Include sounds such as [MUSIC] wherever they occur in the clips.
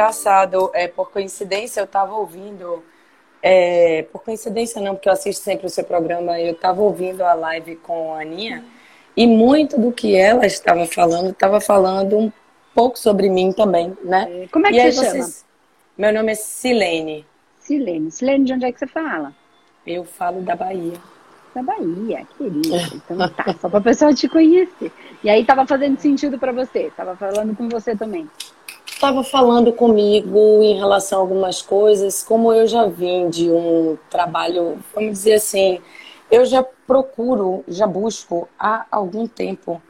engraçado, é, por coincidência, eu estava ouvindo. É, por coincidência não, porque eu assisto sempre o seu programa, eu estava ouvindo a live com a Aninha, e muito do que ela estava falando, estava falando um pouco sobre mim também, né? Como é que e você vocês... chama? Meu nome é Silene. Silene. Silene, de onde é que você fala? Eu falo da Bahia. Da Bahia, querida. Então tá, só pra pessoa te conhecer. E aí tava fazendo sentido pra você, tava falando com você também. Estava falando comigo em relação a algumas coisas, como eu já vim de um trabalho, vamos dizer assim, eu já procuro, já busco há algum tempo.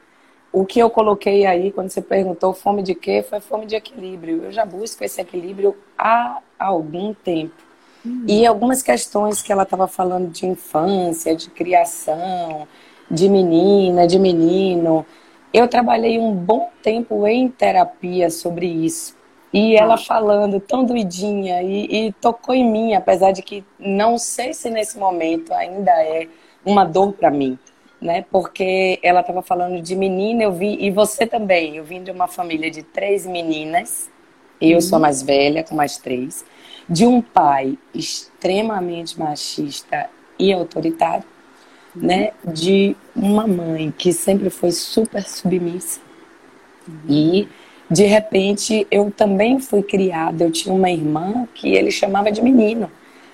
O que eu coloquei aí, quando você perguntou fome de quê, foi fome de equilíbrio. Eu já busco esse equilíbrio há algum tempo. E algumas questões que ela estava falando de infância, de criação, de menina, de menino. Eu trabalhei um bom tempo em terapia sobre isso. E ela falando tão doidinha e, e tocou em mim, apesar de que não sei se nesse momento ainda é uma dor para mim, né? Porque ela estava falando de menina, eu vi, e você também. Eu vim de uma família de três meninas, eu sou a mais velha, com mais três, de um pai extremamente machista e autoritário, né? De uma mãe que sempre foi super submissa. E de repente eu também fui criada. Eu tinha uma irmã que ele chamava de menino.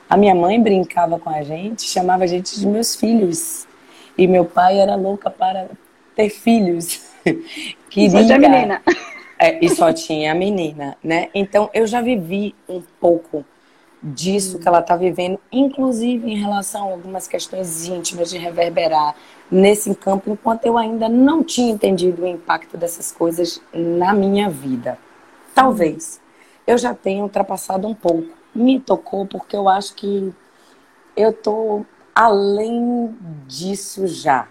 A minha mãe brincava com a gente, chamava a gente de meus filhos. E meu pai era louca para ter filhos. [LAUGHS] Só tinha menina. É, e só tinha a menina, né? Então eu já vivi um pouco disso que ela está vivendo, inclusive em relação a algumas questões íntimas de reverberar nesse campo, enquanto eu ainda não tinha entendido o impacto dessas coisas na minha vida. Talvez eu já tenha ultrapassado um pouco. Me tocou porque eu acho que eu tô além disso já,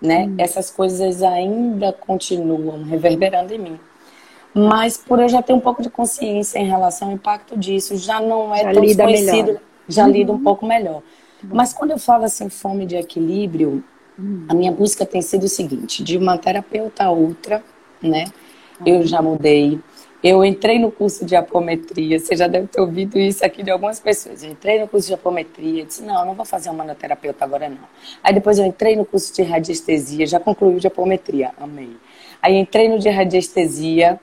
né? Essas coisas ainda continuam reverberando em mim. Mas por eu já ter um pouco de consciência em relação ao impacto disso, já não é Já tão desconhecido, melhor. já lido um pouco melhor. Mas quando eu falo assim, fome de equilíbrio, a minha busca tem sido o seguinte, de uma terapeuta a outra, né? Eu já mudei. Eu entrei no curso de apometria, você já deve ter ouvido isso aqui de algumas pessoas. Eu entrei no curso de apometria, disse, não, eu não vou fazer uma manoterapeuta agora não. Aí depois eu entrei no curso de radiestesia, já concluí o de apometria, amei. Aí entrei no de radiestesia,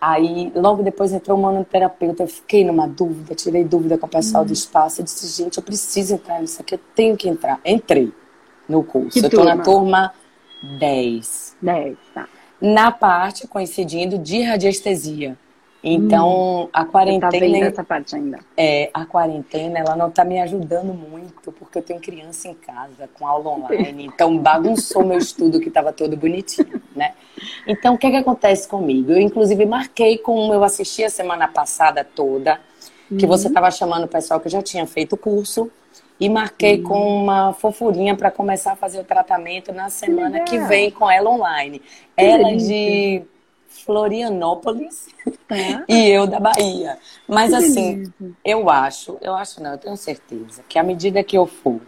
Aí, logo depois entrou um manoterapeuta, eu fiquei numa dúvida, tirei dúvida com o pessoal do espaço. Eu disse, gente, eu preciso entrar nisso aqui, eu tenho que entrar. Entrei no curso. Que eu tô na turma? turma 10. 10, tá. Na parte, coincidindo, de radiestesia. Então, a Você tá quarentena. vendo essa parte ainda. É, a quarentena, ela não tá me ajudando muito, porque eu tenho criança em casa, com aula online, [LAUGHS] então bagunçou meu estudo que estava todo bonitinho, né? Então, o que que acontece comigo? Eu, inclusive, marquei com, eu assisti a semana passada toda, que você estava chamando o pessoal que já tinha feito o curso, e marquei com uma fofurinha para começar a fazer o tratamento na semana que legal. vem com ela online. Que ela delícia. de Florianópolis Tá? [LAUGHS] e eu da Bahia. Mas Que assim, delícia. eu acho, eu acho não, eu tenho certeza que à medida que eu for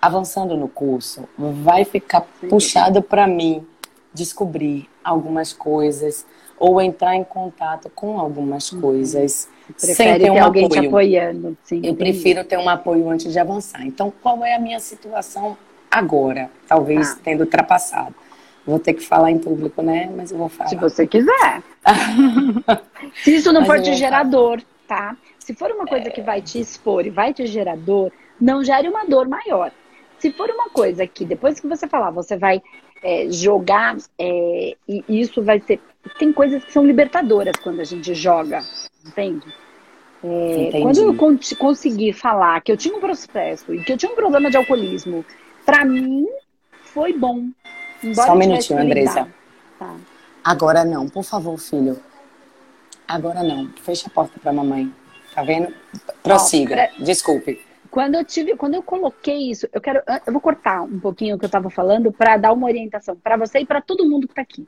avançando no curso, vai ficar puxado para mim descobrir algumas coisas ou entrar em contato com algumas coisas sem Prefere ter ter um alguém te apoio. apoiando. Sim, Eu prefiro ter um apoio antes de avançar. Então, qual é a minha situação agora? Talvez Tá. tendo ultrapassado. Vou ter que falar em público, né? Mas eu vou falar. Se você quiser. [LAUGHS] Se isso não Mas for te gerar dor, tá? Se for uma coisa que vai te expor e vai te gerar dor, não gere uma dor maior. Se for uma coisa que depois que você falar, você vai é, jogar é, e isso vai ser. Tem coisas que são libertadoras quando a gente joga, entende? É, quando eu con- consegui falar que eu tinha um processo e que eu tinha um problema de alcoolismo, pra mim foi bom. Só um minutinho. Andressa. Tá. Agora não, por favor, filho. Agora não. Fecha a porta pra mamãe. Tá vendo? Prossiga. pera- Desculpe. Quando eu tive, quando eu coloquei isso, eu quero, eu vou cortar um pouquinho o que eu estava falando para dar uma orientação para você e para todo mundo que está aqui.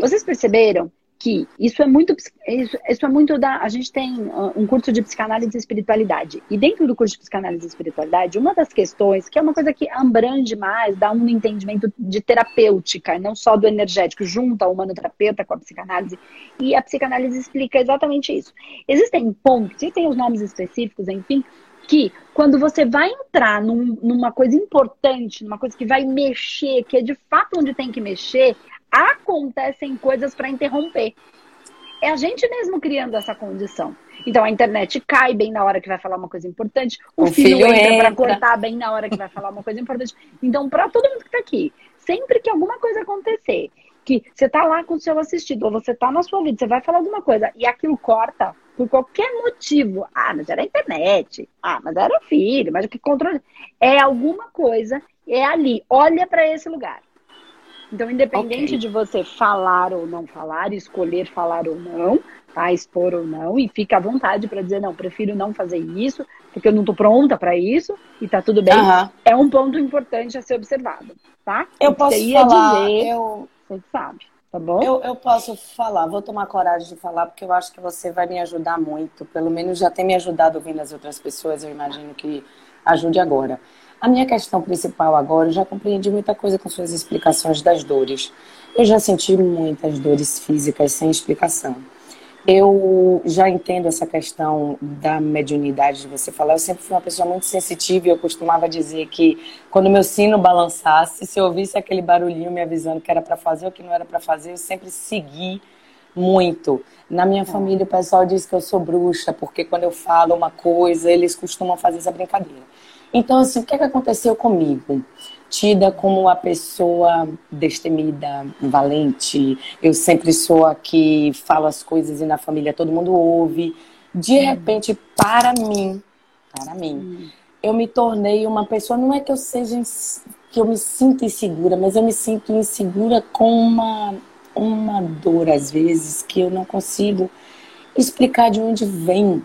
Vocês perceberam que isso é muito isso, isso, é muito da a gente tem uh, um curso de psicanálise e espiritualidade e dentro do curso de psicanálise e espiritualidade uma das questões que é uma coisa que abrange mais dá um entendimento de terapêutica não só do energético junta o humanoterapeuta com a psicanálise e a psicanálise explica exatamente isso existem pontos e tem os nomes específicos enfim que quando você vai entrar num, numa coisa importante, numa coisa que vai mexer, que é de fato onde tem que mexer, acontecem coisas para interromper. É a gente mesmo criando essa condição. Então a internet cai bem na hora que vai falar uma coisa importante, o, o filho, filho, entra, entra. para cortar bem na hora que vai falar uma coisa importante. Então, para todo mundo que está aqui, sempre que alguma coisa acontecer, que você está lá com o seu assistido, ou você está na sua vida, você vai falar alguma coisa e aquilo corta por qualquer motivo. Ah, mas era a internet. Ah, mas era o filho, mas o que controla. É alguma coisa, é ali. Olha para esse lugar. Então, independente okay. de você falar ou não falar, escolher falar ou não, tá? expor ou não, e fica à vontade para dizer, não, prefiro não fazer isso, porque eu não estou pronta para isso, e tá tudo bem, é um ponto importante a ser observado, tá? Eu posso falar, dizer, eu... você sabe, tá bom? Eu, eu posso falar, vou tomar coragem de falar, porque eu acho que você vai me ajudar muito, pelo menos já tem me ajudado ouvindo as outras pessoas, eu imagino que ajude agora. A minha questão principal agora, eu já compreendi muita coisa com suas explicações das dores. Eu já senti muitas dores físicas sem explicação. Eu já entendo essa questão da mediunidade de você falar. Eu sempre fui uma pessoa muito sensitiva e eu costumava dizer que quando meu sino balançasse, se eu ouvisse aquele barulhinho me avisando que era para fazer ou que não era para fazer, eu sempre segui muito. Na minha família, o pessoal diz que eu sou bruxa, porque quando eu falo uma coisa, eles costumam fazer essa brincadeira. Então, assim, o que, é que aconteceu comigo? Tida como a pessoa destemida, valente, eu sempre sou a que falo as coisas e na família todo mundo ouve. De uhum. repente, para mim, para mim, uhum. eu me tornei uma pessoa, não é que eu seja, que eu me sinta insegura, mas eu me sinto insegura com uma, uma dor, às vezes, que eu não consigo explicar de onde vem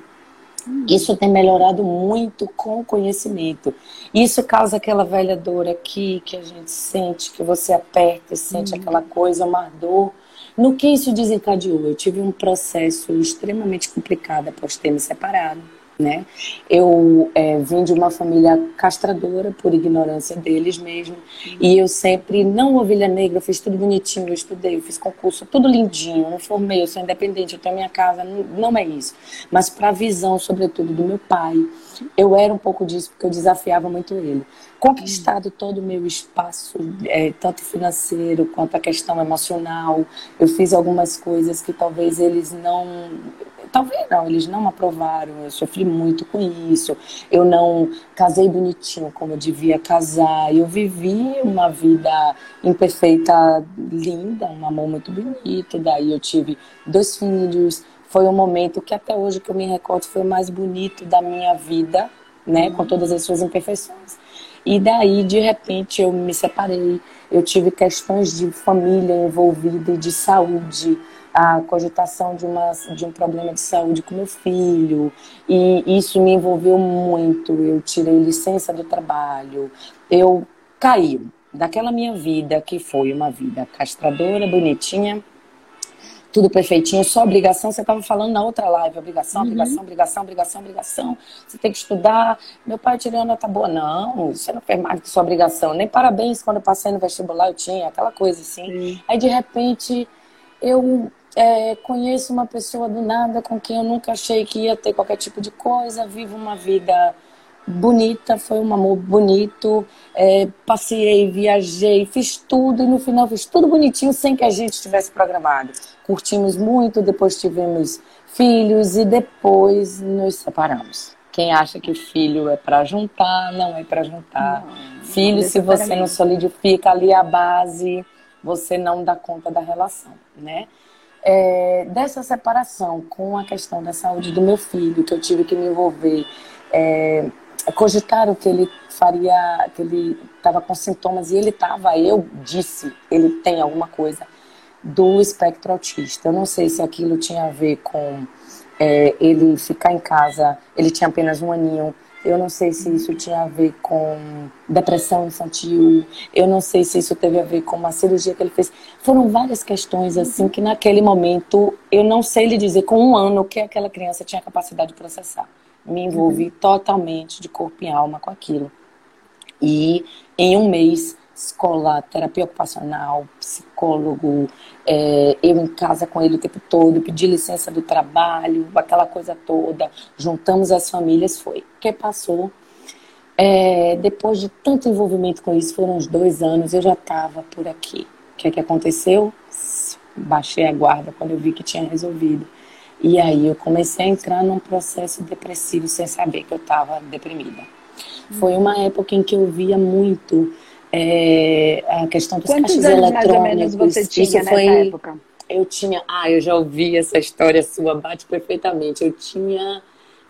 isso tem melhorado muito com o conhecimento. Isso causa aquela velha dor aqui que a gente sente, que você aperta e sente uhum. aquela coisa, uma dor. No que isso desencadeou? Eu tive um processo extremamente complicado após ter me separado né? Eu é, vim de uma família castradora por ignorância deles mesmo. E eu sempre, não ovelha negra, fiz tudo bonitinho, eu estudei, eu fiz concurso, tudo lindinho, não formei, eu sou independente, eu tenho minha casa, não, não é isso. Mas para a visão, sobretudo, do meu pai, eu era um pouco disso, porque eu desafiava muito ele. Conquistado todo o meu espaço, é, tanto financeiro quanto a questão emocional, eu fiz algumas coisas que talvez eles não talvez não, eles não aprovaram, eu sofri muito com isso, eu não casei bonitinho como eu devia casar, eu vivi uma vida imperfeita, linda, um amor muito bonito, daí eu tive dois filhos, foi um momento que até hoje que eu me recordo foi o mais bonito da minha vida, né, com todas as suas imperfeições. E daí, de repente, eu me separei, eu tive questões de família envolvida e de saúde, a cogitação de, uma, de um problema de saúde com meu filho, e isso me envolveu muito. Eu tirei licença do trabalho, eu caí daquela minha vida, que foi uma vida castradora, bonitinha, tudo perfeitinho, só obrigação. Você estava falando na outra live, obrigação, uhum. obrigação, obrigação, obrigação, obrigação. Você tem que estudar. Meu pai tirou nota boa. Não, você não fez mais que sua obrigação. Nem parabéns quando eu passei no vestibular eu tinha, aquela coisa assim. Uhum. Aí de repente eu é, conheço uma pessoa do nada com quem eu nunca achei que ia ter qualquer tipo de coisa, vivo uma vida bonita, foi um amor bonito, é, passei, viajei, fiz tudo e no final fiz tudo bonitinho sem que a gente tivesse programado. Curtimos muito, depois tivemos filhos e depois nos separamos. Quem acha que filho é para juntar, não é para juntar. Não, filho, não se você não solidifica ali a base, você não dá conta da relação, né? É, dessa separação com a questão da saúde do meu filho, que eu tive que me envolver, é, cogitaram que ele faria, que ele estava com sintomas e ele estava, eu disse, ele tem alguma coisa do espectro autista. Eu não sei se aquilo tinha a ver com é, ele ficar em casa, ele tinha apenas um aninho, Eu não sei se isso tinha a ver com depressão infantil. Eu não sei se isso teve a ver com uma cirurgia que ele fez. Foram várias questões assim que naquele momento eu não sei lhe dizer com um ano o que aquela criança tinha capacidade de processar. Me envolvi uhum. totalmente de corpo e alma com aquilo. E em um mês escola, terapia ocupacional, psicólogo, é, eu em casa com ele o tempo todo, pedi licença do trabalho, aquela coisa toda, juntamos as famílias, foi. O que passou? É, depois de tanto envolvimento com isso, foram uns dois anos, eu já estava por aqui. O que é que aconteceu? Baixei a guarda quando eu vi que tinha resolvido. E aí eu comecei a entrar num processo depressivo sem saber que eu estava deprimida. Foi uma época em que eu via muito é, a questão dos Quantos caixas anos eletrônicos. mais ou menos você tinha Isso nessa foi, época? Eu tinha. Ah, eu já ouvi essa história sua, bate perfeitamente. Eu tinha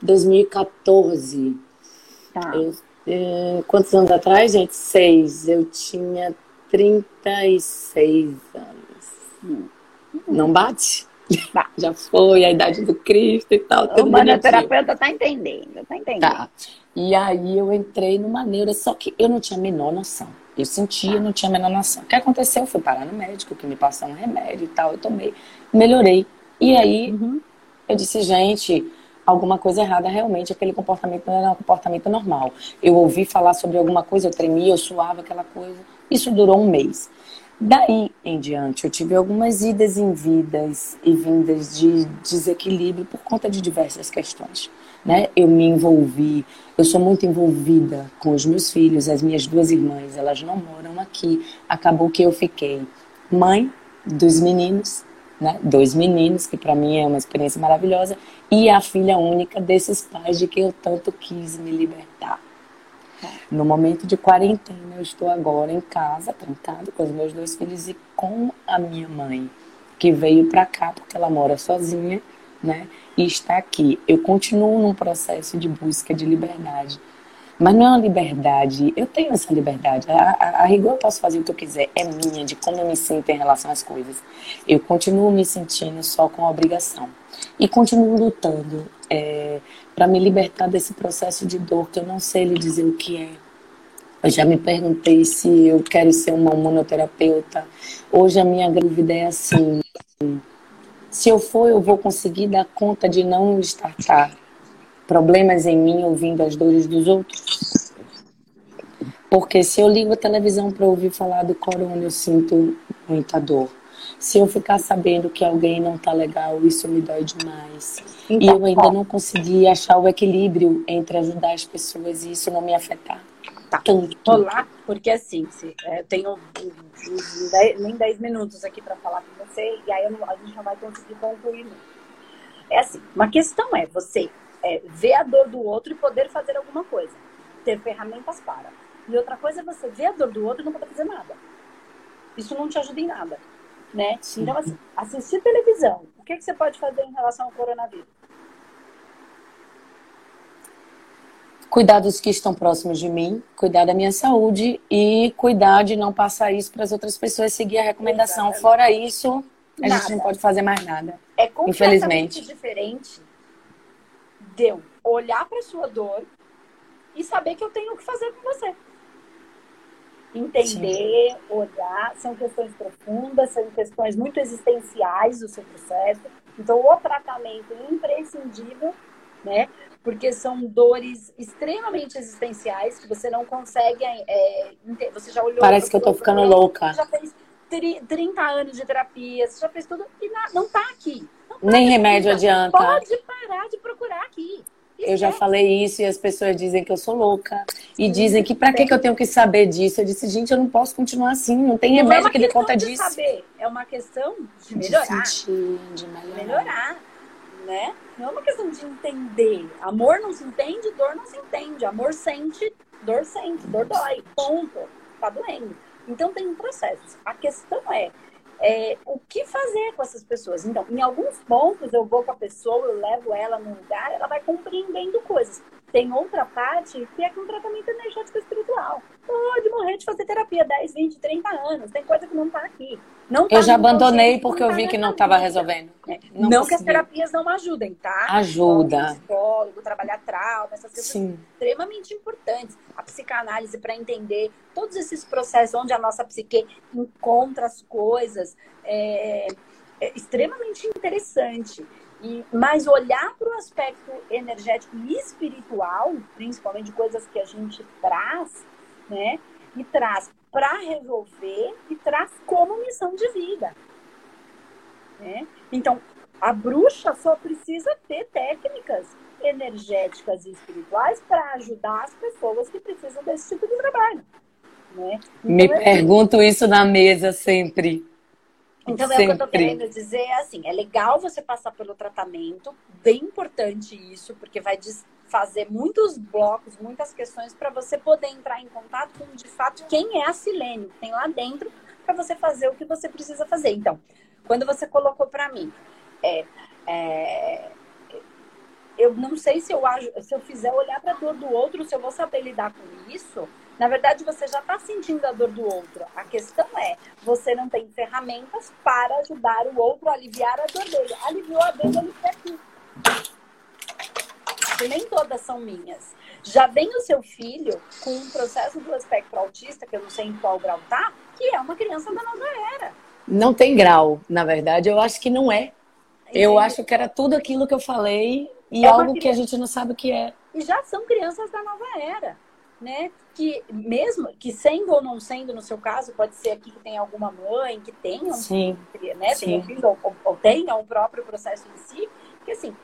2014. Tá. Eu, é, quantos anos atrás, gente? Seis. Eu tinha 36 anos. Hum. Não bate? Tá. [LAUGHS] Já foi a idade do Cristo e tal. O manoterapeuta tá entendendo, tá entendendo. Tá. E aí eu entrei numa neura, só que eu não tinha a menor noção. Eu sentia, não tinha a menor noção. O que aconteceu? Eu fui parar no médico, que me passou um remédio e tal, eu tomei, melhorei. E aí Uhum. eu disse, gente, alguma coisa errada realmente, aquele comportamento não era um comportamento normal. Eu ouvi falar sobre alguma coisa, eu tremia, eu suava aquela coisa. Isso durou um mês. Daí em diante, eu tive algumas idas em vidas e vindas de desequilíbrio por conta de diversas questões. Né? Eu me envolvi, eu sou muito envolvida com os meus filhos, as minhas duas irmãs, elas não moram aqui. Acabou que eu fiquei mãe dos meninos, né? Dois meninos, que para mim é uma experiência maravilhosa, e a filha única desses pais de que eu tanto quis me libertar. No momento de quarentena, eu estou agora em casa, trancado com os meus dois filhos e com a minha mãe, que veio para cá porque ela mora sozinha, né? E está aqui. Eu continuo num processo de busca de liberdade. Mas não é uma liberdade, eu tenho essa liberdade. A, a, a rigor eu posso fazer o que eu quiser, é minha, de como eu me sinto em relação às coisas. Eu continuo me sentindo só com obrigação. E continuo lutando é, para me libertar desse processo de dor que eu não sei lhe dizer o que é. Eu já me perguntei se eu quero ser uma monoterapeuta. Hoje a minha dúvida é assim: se eu for, eu vou conseguir dar conta de não estartar problemas em mim ouvindo as dores dos outros? Porque se eu ligo a televisão para ouvir falar do corona, eu sinto muita dor. Se eu ficar sabendo que alguém não tá legal, isso me dói demais. Então, e eu ainda não consegui achar o equilíbrio entre ajudar as pessoas e isso não me afetar. Tá. Tanto. Olá, porque assim, é, eu tenho nem 10 minutos aqui para falar com você, e aí não- a gente não vai conseguir concluir. Não. É assim, uma questão é você é, ver a dor do outro e poder fazer alguma coisa, ter ferramentas para. E outra coisa é você ver a dor do outro e não poder fazer nada. Isso não te ajuda em nada, né? Sim. Então, assim, assistir televisão, o que, que você pode fazer em relação ao coronavírus? Cuidar dos que estão próximos de mim, cuidar da minha saúde e cuidar de não passar isso para as outras pessoas, seguir a recomendação. Exatamente. Fora isso, a gente Nada. não pode fazer mais nada. É completamente Infelizmente. diferente de eu olhar para sua dor e saber que eu tenho o que fazer com você. Entender, olhar, são questões profundas, são questões muito existenciais do seu processo. Então, o tratamento é imprescindível, né? Porque são dores extremamente existenciais que você não consegue. é, você já olhou. Parece que eu tô ficando louca. Já fez tri- 30 anos de terapia, você já fez tudo e não tá aqui. Não tá Nem aqui, remédio então adianta. Pode parar de procurar aqui. Eu já falei isso e as pessoas dizem que eu sou louca. E dizem que pra que, que eu tenho que saber disso? Eu disse, gente, eu não posso continuar assim. Não tem Não é remédio uma que dê conta de disso. saber, é uma questão de De melhorar. sentir, de melhorar. melhorar, né? Não é uma questão de entender. Amor não se entende, dor não se entende. Amor sente, dor sente, dor dói. Ponto. Tá doendo. Então tem um processo. A questão é, é, o que fazer com essas pessoas. Então, em alguns pontos eu vou com a pessoa, eu levo ela num lugar, ela vai compreendendo coisas. Tem outra parte que é com tratamento energético espiritual. Pode morrer de fazer terapia 10, 20, 30 anos. Tem coisa que não está aqui. Não tá eu já abandonei porque eu vi que não estava resolvendo. É. Não, não que as terapias não ajudem, tá? Ajuda. Psicólogo, trabalhar trauma, essas coisas Sim. extremamente importantes. A psicanálise para entender todos esses processos onde a nossa psique encontra as coisas. É, é extremamente interessante. E, mas olhar para o aspecto energético e espiritual, principalmente coisas que a gente traz, né? E traz para resolver e traz como missão de vida. Né? Então, a bruxa só precisa ter técnicas energéticas e espirituais para ajudar as pessoas que precisam desse tipo de trabalho. Né? Então, Me é pergunto isso na mesa sempre. Então, Sempre. é o que eu tô querendo dizer é assim, é legal você passar pelo tratamento, bem importante isso, porque vai fazer muitos blocos, muitas questões para você poder entrar em contato com, de fato, quem é a Silene, que tem lá dentro, para você fazer o que você precisa fazer. Então, quando você colocou para mim, é, é, eu não sei se eu, se eu fizer olhar para a dor do outro, se eu vou saber lidar com isso, na verdade, você já está sentindo a dor do outro. A questão é, você não tem ferramentas para ajudar o outro a aliviar a dor dele. Aliviou a dor dele aqui. E nem todas são minhas. Já vem o seu filho com um processo do espectro autista, que eu não sei em qual grau tá, que é uma criança da nova era. Não tem grau, na verdade. Eu acho que não é. Entendi. Eu acho que era tudo aquilo que eu falei e é algo criança... que a gente não sabe o que é. E já são crianças da nova era né? Que mesmo que sendo ou não sendo, no seu caso, pode ser aqui que tem alguma mãe que tenha um, Sim. né? Sim. Tem um filho ou, ou tenha o próprio processo em si, que assim,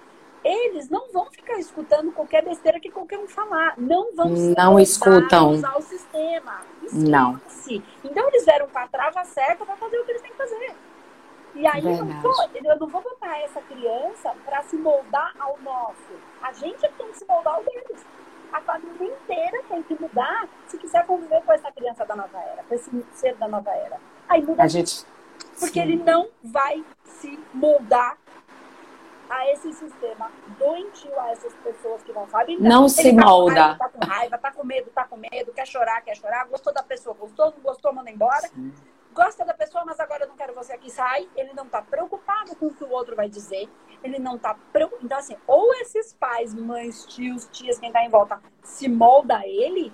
eles não vão ficar escutando qualquer besteira que qualquer um falar. Não vão não escutam usar o sistema. Esquece. Não. Então eles deram para a trava certa para fazer o que eles têm que fazer. E aí eu não, vou, eu não vou botar essa criança para se moldar ao nosso. A gente é tem que se moldar ao deles a família inteira tem que mudar se quiser conviver com essa criança da nova era, com esse ser da nova era. Aí muda a gente. Porque Sim. ele não vai se moldar a esse sistema doentio, a essas pessoas que não sabem. Não, não se tá molda. Raiva, tá com raiva, tá com medo, tá com medo, quer chorar, quer chorar, gostou da pessoa, gostou, não gostou, manda embora. Sim. Gosta da pessoa, mas agora eu não quero você aqui, sai. Ele não tá preocupado com o que o outro vai dizer ele não tá preocupado. Então, assim, ou esses pais, mães, tios, tias, quem tá em volta, se molda ele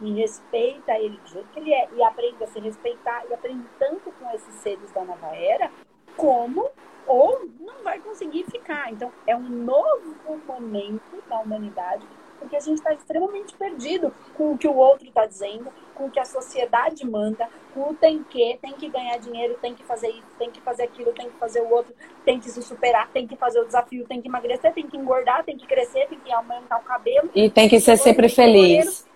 e respeita ele do jeito que ele é e aprende a se respeitar e aprende tanto com esses seres da nova era, como ou não vai conseguir ficar. Então, é um novo momento da humanidade porque a gente está extremamente perdido com o que o outro está dizendo, com o que a sociedade manda, com o tem que, tem que ganhar dinheiro, tem que fazer isso, tem que fazer aquilo, tem que fazer o outro, tem que se superar, tem que fazer o desafio, tem que emagrecer, tem que engordar, tem que crescer, tem que aumentar o cabelo. E tem que ser sempre feliz.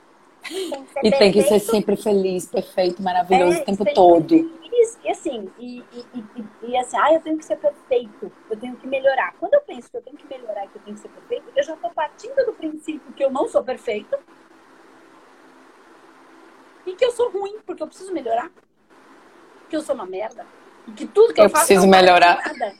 E tem que ser sempre feliz, perfeito, maravilhoso é, o tempo todo. Feliz. E assim, e, e, e, e, assim, ah, eu tenho que ser perfeito, eu tenho que melhorar. Quando eu penso que eu tenho que melhorar, que eu tenho que ser perfeito, eu já estou partindo do princípio que eu não sou perfeito e que eu sou ruim, porque eu preciso melhorar. Que eu sou uma merda. E que tudo que eu, eu faço preciso melhorar. Nada,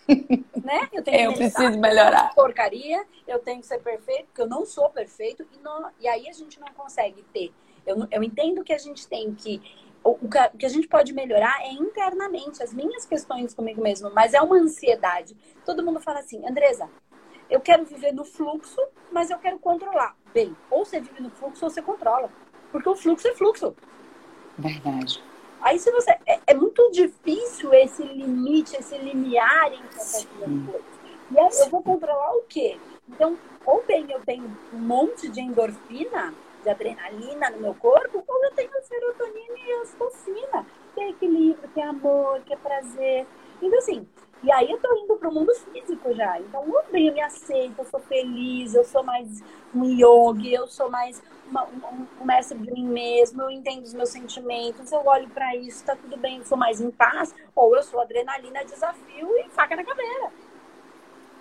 né? Eu, tenho [LAUGHS] eu preciso melhorar. Porcaria, eu tenho que ser perfeito, porque eu não sou perfeito. E, não, e aí a gente não consegue ter. Eu, eu entendo que a gente tem que o, que a gente pode melhorar é internamente, as minhas questões comigo mesmo, mas é uma ansiedade. Todo mundo fala assim, Andresa, eu quero viver no fluxo, mas eu quero controlar. Bem, ou você vive no fluxo ou você controla. Porque o fluxo é fluxo. Verdade. Aí se você. É, é muito difícil esse limite, esse limiar entre essas duas coisas. E aí eu vou controlar o quê? Então, ou bem eu tenho um monte de endorfina, de adrenalina no meu corpo, ou eu tenho serotonina e ocitocina, que é equilíbrio, que é amor, que é prazer. Então, assim, e aí eu tô indo pro mundo físico já. Então, eu bem, eu me aceito, eu sou feliz, eu sou mais um yogi, eu sou mais uma, um, um, mestre de mim mesmo, eu entendo os meus sentimentos, eu olho para isso, tá tudo bem, eu sou mais em paz, ou eu sou adrenalina, desafio e faca na caveira.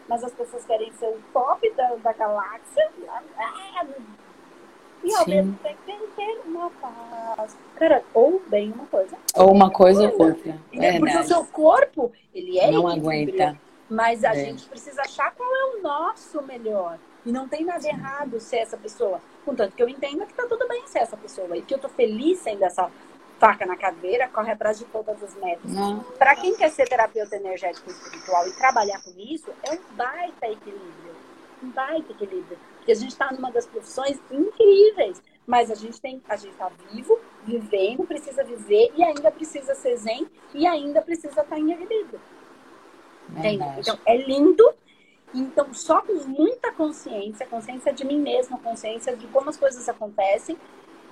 Mas as pessoas querem ser o top da, da galáxia ah, e ao Sim. mesmo tempo ter uma paz. Cara, ou bem uma coisa. Ou uma coisa ou outra. É porque o seu corpo, ele é Não aguenta. Mas a é. gente precisa achar qual é o nosso melhor. E não tem nada errado ser essa pessoa. Contanto que eu entenda que tá tudo bem ser essa pessoa. E que eu tô feliz sendo essa faca na caveira, corre atrás de todas as metas. Para quem quer ser terapeuta energético e espiritual e trabalhar com isso, é um baita equilíbrio. Um baita equilíbrio. Porque a gente está numa das profissões incríveis. Mas a gente tem, a gente está vivo, vivendo, precisa viver e ainda precisa ser zen e ainda precisa estar tá em equilíbrio. Então, é lindo. Então, só com muita consciência, consciência de mim mesma, consciência de como as coisas acontecem,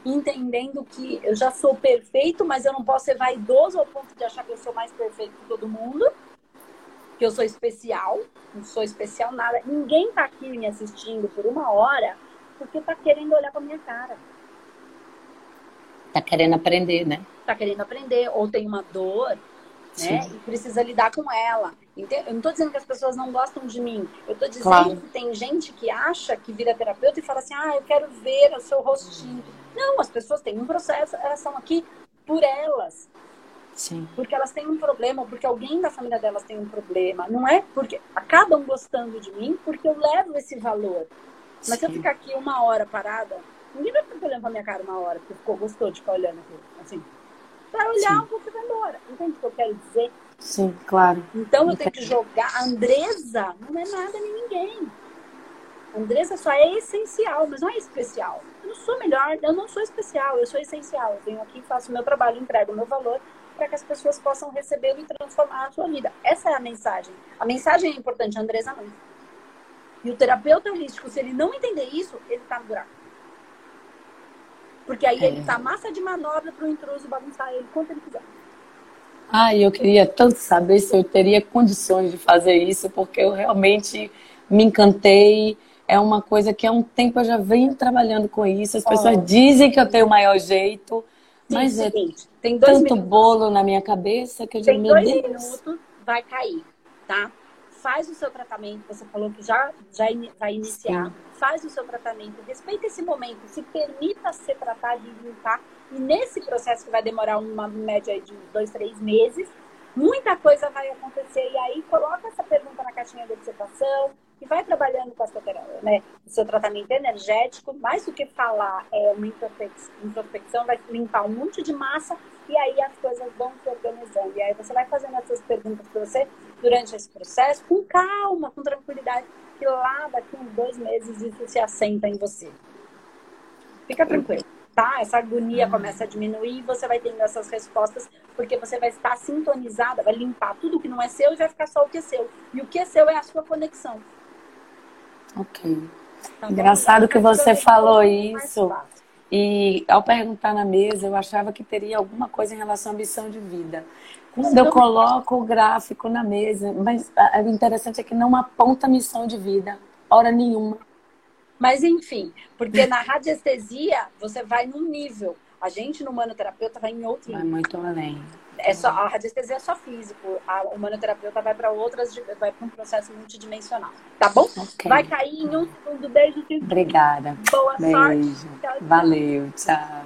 entendendo que eu já sou perfeito, mas eu não posso ser vaidoso ao ponto de achar que eu sou mais perfeito que todo mundo, que eu sou especial, não sou especial nada. Ninguém tá aqui me assistindo por uma hora porque tá querendo olhar pra minha cara. Tá querendo aprender, né? Tá querendo aprender, ou tem uma dor, né? E precisa lidar com ela. Eu não tô dizendo que as pessoas não gostam de mim. Eu tô dizendo claro. que tem gente que acha que vira terapeuta e fala assim, ah, eu quero ver o seu rostinho. Não, as pessoas têm um processo, elas são aqui por elas. Sim. Porque elas têm um problema, ou porque alguém da família delas tem um problema. Não é porque acabam gostando de mim porque eu levo esse valor. Mas Sim. se eu ficar aqui uma hora parada, ninguém vai ficar olhando pra minha cara uma hora, porque ficou, gostou de ficar olhando aqui. Assim, vai olhar Sim. um pouco e vai embora. Entende o que eu quero dizer? Sim, claro. Então eu tenho que jogar. A Andresa não é nada nem ninguém. A Andresa só é essencial, mas não é especial. Eu não sou melhor, eu não sou especial, eu sou essencial. Eu venho aqui, faço o meu trabalho, entrego o meu valor para que as pessoas possam recebê-lo e transformar a sua vida. Essa é a mensagem. A mensagem é importante, a Andresa não. E o terapeuta holístico, se ele não entender isso, ele está no buraco. Porque aí é. ele tá massa de manobra para o intruso bagunçar ele quanto ele quiser. Ah, eu queria tanto saber se eu teria condições de fazer isso, porque eu realmente me encantei. É uma coisa que há um tempo eu já venho trabalhando com isso. As pessoas oh. dizem que eu tenho o maior jeito, Sim, mas é seguinte, tem tanto minutos. bolo na minha cabeça que eu digo, meu Deus. Tem dois minutos, vai cair, tá? Faz o seu tratamento, você falou que já, já vai iniciar. Sim faz o seu tratamento, respeita esse momento, se permita ser tratado e limpar. E nesse processo que vai demorar uma média de dois, três meses, muita coisa vai acontecer. E aí coloca essa pergunta na caixinha de observação e vai trabalhando com a sua, né, o seu tratamento energético. Mais do que falar, é uma introspecção, vai limpar um monte de massa e aí as coisas vão se organizando. E aí você vai fazendo essas perguntas para você durante esse processo com calma, com tranquilidade que lá daqui uns dois meses isso se assenta em você. Fica tranquilo, tá? Essa agonia começa a diminuir e você vai tendo essas respostas, porque você vai estar sintonizada, vai limpar tudo que não é seu e vai ficar só o que é seu. E o que é seu é a sua conexão. Ok. Tá Engraçado que você falou isso. E ao perguntar na mesa, eu achava que teria alguma coisa em relação à missão de vida. Quando eu coloco o gráfico na mesa, mas o interessante é que não aponta missão de vida, hora nenhuma. Mas enfim, porque na radiestesia você vai num nível. A gente no manoterapeuta vai em outro nível. Vai muito além. É só, a radiestesia é só físico. A, o manoterapeuta vai para outras, vai para um processo multidimensional. Tá bom? Okay. Vai cair em um segundo. Beijo. Obrigada. Boa Beijo. sorte. Tchau, tchau. Valeu. Tchau.